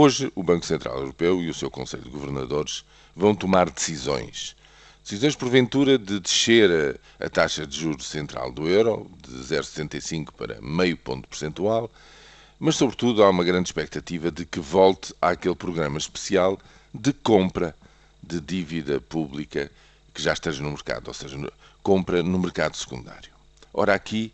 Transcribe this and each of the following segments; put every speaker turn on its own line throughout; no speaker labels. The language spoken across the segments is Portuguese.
Hoje, o Banco Central Europeu e o seu Conselho de Governadores vão tomar decisões. Decisões, porventura, de descer a, taxa de juros central do euro de 0,75 para meio ponto percentual, mas, sobretudo, há uma grande expectativa de que volte àquele programa especial de compra de dívida pública que já esteja no mercado, ou seja, compra no mercado secundário. Ora, aqui,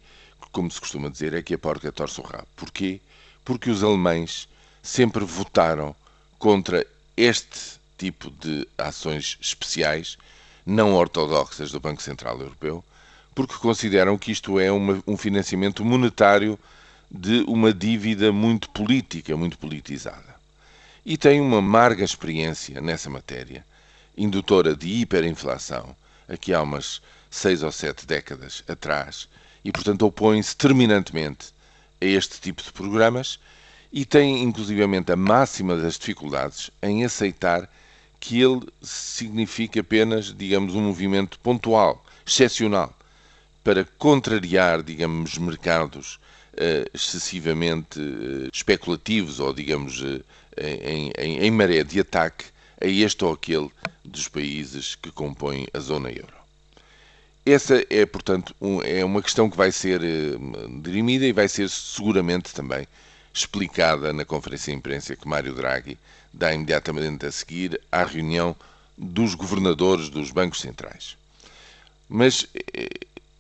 como se costuma dizer, é que a porca torce o rabo. Porquê? Porque os alemães sempre votaram contra este tipo de ações especiais, não ortodoxas do Banco Central Europeu, porque consideram que isto é uma, um financiamento monetário de uma dívida muito política, muito politizada. E tem uma amarga experiência nessa matéria, indutora de hiperinflação, aqui há umas seis ou sete décadas atrás, e portanto opõe-se terminantemente a este tipo de programas e tem inclusivamente a máxima das dificuldades em aceitar que ele significa apenas, digamos, um movimento pontual, excepcional, para contrariar, digamos, mercados uh, excessivamente uh, especulativos ou, digamos, uh, em, em, em maré de ataque a este ou aquele dos países que compõem a zona euro. Essa é, portanto, um, é uma questão que vai ser dirimida e vai ser seguramente também explicada na conferência de imprensa que Mário Draghi dá imediatamente a seguir à reunião dos governadores dos bancos centrais. Mas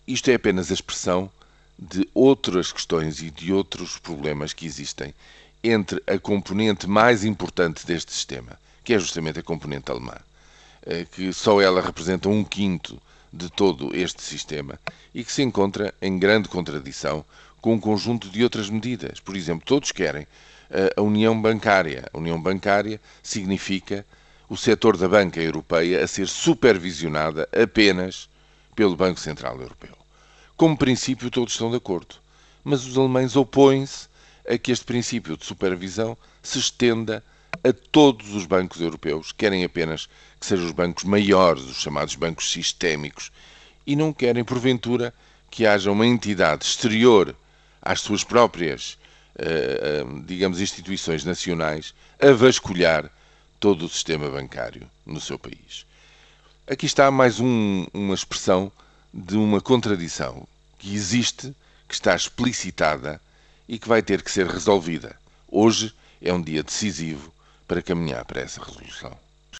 isto é apenas a expressão de outras questões e de outros problemas que existem entre a componente mais importante deste sistema, que é justamente a componente alemã, eh, que só ela representa um quinto de todo este sistema e que se encontra em grande contradição com um conjunto de outras medidas. Por exemplo, todos querem eh, a União Bancária. A União Bancária significa o setor da banca europeia a ser supervisionada apenas pelo Banco Central Europeu. Como princípio, todos estão de acordo, mas os alemães opõem-se a que este princípio de supervisão se estenda a todos os bancos europeus, querem apenas que sejam os bancos maiores, os chamados bancos sistémicos, e não querem, porventura, que haja uma entidade exterior às suas próprias, eh, eh, digamos, instituições nacionais a vasculhar todo o sistema bancário no seu país. Aqui está mais um, uma expressão de uma contradição que existe, que está explicitada e que vai ter que ser resolvida. Hoje é um dia decisivo para caminhar para essa resolução.